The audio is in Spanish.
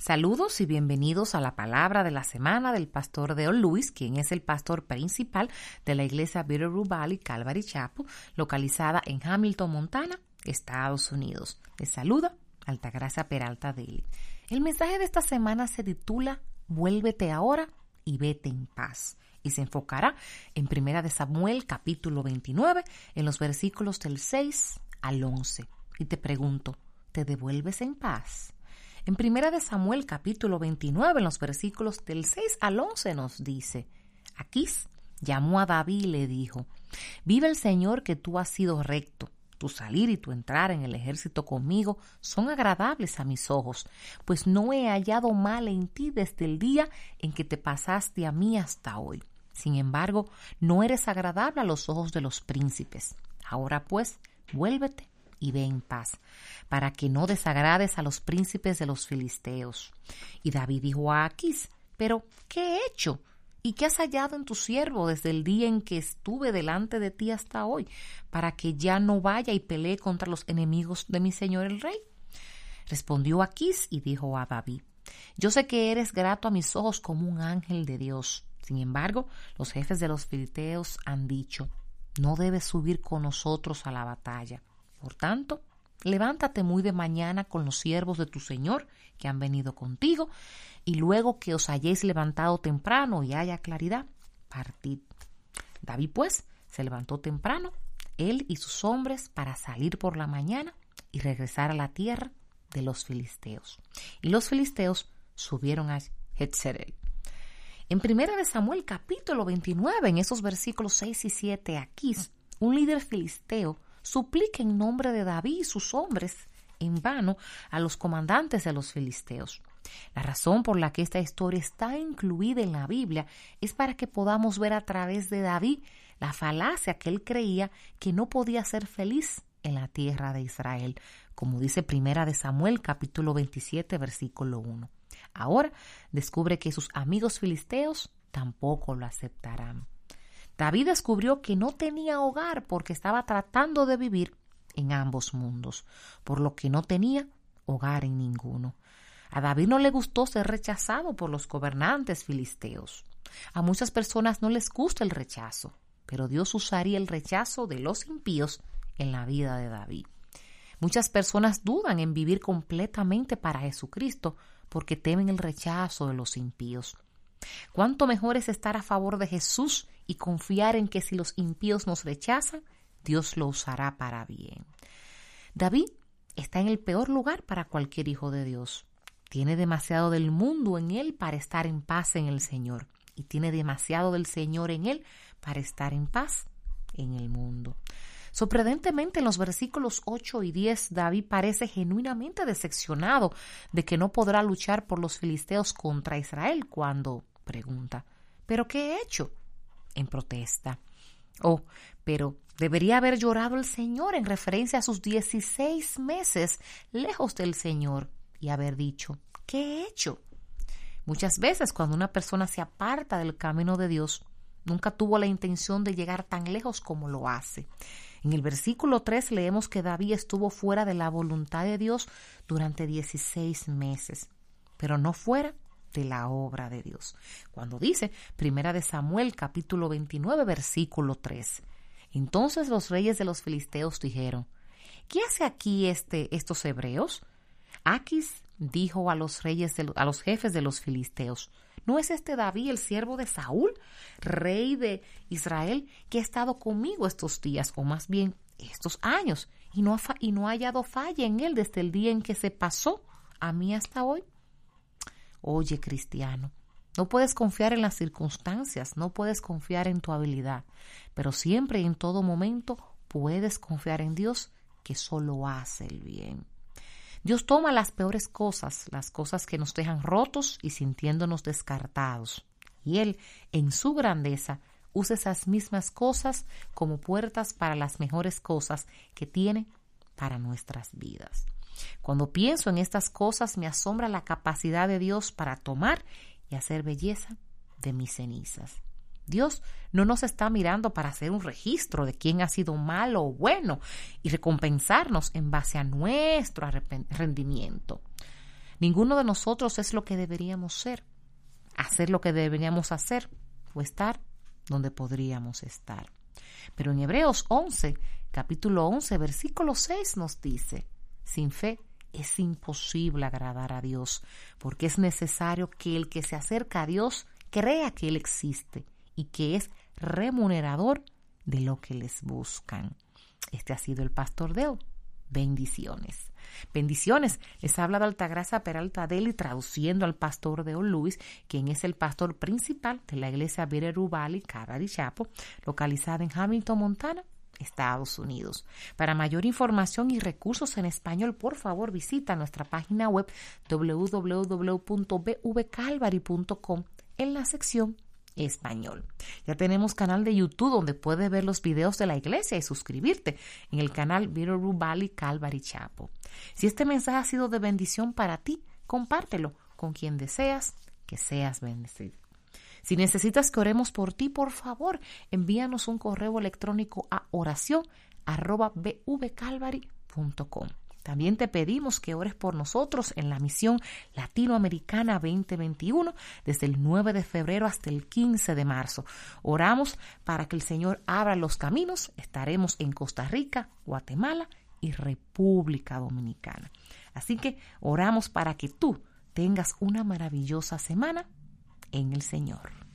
Saludos y bienvenidos a la palabra de la semana del pastor Deo Luis, quien es el pastor principal de la iglesia Bitterroot Valley Calvary Chapel, localizada en Hamilton, Montana, Estados Unidos. Les saluda Altagracia Peralta Deli. El mensaje de esta semana se titula Vuélvete ahora y vete en paz y se enfocará en Primera de Samuel capítulo 29 en los versículos del 6 al 11. Y te pregunto, ¿te devuelves en paz? En Primera de Samuel capítulo 29, en los versículos del 6 al 11 nos dice, Aquís llamó a David y le dijo, Vive el Señor que tú has sido recto. Tu salir y tu entrar en el ejército conmigo son agradables a mis ojos, pues no he hallado mal en ti desde el día en que te pasaste a mí hasta hoy. Sin embargo, no eres agradable a los ojos de los príncipes. Ahora pues, vuélvete y ve en paz, para que no desagrades a los príncipes de los filisteos. Y David dijo a Aquís, pero ¿qué he hecho? ¿Y qué has hallado en tu siervo desde el día en que estuve delante de ti hasta hoy, para que ya no vaya y pelee contra los enemigos de mi señor el rey? Respondió Aquís y dijo a David, Yo sé que eres grato a mis ojos como un ángel de Dios. Sin embargo, los jefes de los filisteos han dicho, no debes subir con nosotros a la batalla. Por tanto, levántate muy de mañana con los siervos de tu Señor que han venido contigo, y luego que os hayáis levantado temprano y haya claridad, partid. David pues se levantó temprano, él y sus hombres, para salir por la mañana y regresar a la tierra de los filisteos. Y los filisteos subieron a Hetzerel. En primera de Samuel capítulo 29, en esos versículos 6 y 7, aquí, un líder filisteo suplica en nombre de David y sus hombres en vano a los comandantes de los filisteos. La razón por la que esta historia está incluida en la Biblia es para que podamos ver a través de David la falacia que él creía que no podía ser feliz en la tierra de Israel, como dice Primera de Samuel capítulo 27 versículo 1. Ahora descubre que sus amigos filisteos tampoco lo aceptarán. David descubrió que no tenía hogar porque estaba tratando de vivir en ambos mundos, por lo que no tenía hogar en ninguno. A David no le gustó ser rechazado por los gobernantes filisteos. A muchas personas no les gusta el rechazo, pero Dios usaría el rechazo de los impíos en la vida de David. Muchas personas dudan en vivir completamente para Jesucristo porque temen el rechazo de los impíos. ¿Cuánto mejor es estar a favor de Jesús y confiar en que si los impíos nos rechazan, Dios lo usará para bien? David está en el peor lugar para cualquier hijo de Dios. Tiene demasiado del mundo en él para estar en paz en el Señor y tiene demasiado del Señor en él para estar en paz en el mundo. Sorprendentemente, en los versículos 8 y 10, David parece genuinamente decepcionado de que no podrá luchar por los filisteos contra Israel cuando pregunta, ¿pero qué he hecho? En protesta. Oh, pero debería haber llorado el Señor en referencia a sus 16 meses lejos del Señor y haber dicho, ¿qué he hecho? Muchas veces cuando una persona se aparta del camino de Dios, nunca tuvo la intención de llegar tan lejos como lo hace. En el versículo 3 leemos que David estuvo fuera de la voluntad de Dios durante 16 meses, pero no fuera de la obra de Dios. Cuando dice Primera de Samuel capítulo 29 versículo 3. Entonces los reyes de los filisteos dijeron, ¿qué hace aquí este, estos hebreos? Aquis dijo a los reyes, a los jefes de los filisteos, ¿no es este David el siervo de Saúl, rey de Israel, que ha estado conmigo estos días, o más bien estos años, y no ha, y no ha hallado falla en él desde el día en que se pasó a mí hasta hoy? Oye, cristiano, no puedes confiar en las circunstancias, no puedes confiar en tu habilidad, pero siempre y en todo momento puedes confiar en Dios que solo hace el bien. Dios toma las peores cosas, las cosas que nos dejan rotos y sintiéndonos descartados, y Él, en su grandeza, usa esas mismas cosas como puertas para las mejores cosas que tiene para nuestras vidas. Cuando pienso en estas cosas me asombra la capacidad de Dios para tomar y hacer belleza de mis cenizas. Dios no nos está mirando para hacer un registro de quién ha sido malo o bueno y recompensarnos en base a nuestro rendimiento. Ninguno de nosotros es lo que deberíamos ser, hacer lo que deberíamos hacer o estar donde podríamos estar. Pero en Hebreos 11, capítulo 11, versículo 6 nos dice, sin fe es imposible agradar a Dios, porque es necesario que el que se acerca a Dios crea que Él existe y que es remunerador de lo que les buscan. Este ha sido el pastor Deo. Bendiciones. Bendiciones. Les habla de Altagracia Peralta Deli traduciendo al pastor Deo Luis, quien es el pastor principal de la iglesia Bitterroot Valley, Calvary Chapo, localizada en Hamilton, Montana, Estados Unidos. Para mayor información y recursos en español, por favor visita nuestra página web www.bvcalvary.com en la sección español. Ya tenemos canal de YouTube donde puedes ver los videos de la iglesia y suscribirte en el canal Bitterroot Valley Calvary Chapo. Si este mensaje ha sido de bendición para ti, compártelo con quien deseas que seas bendecido. Si necesitas que oremos por ti, por favor, envíanos un correo electrónico a oración También te pedimos que ores por nosotros en la misión latinoamericana 2021 desde el 9 de febrero hasta el 15 de marzo. Oramos para que el Señor abra los caminos. Estaremos en Costa Rica, Guatemala y República Dominicana. Así que oramos para que tú tengas una maravillosa semana en el Señor.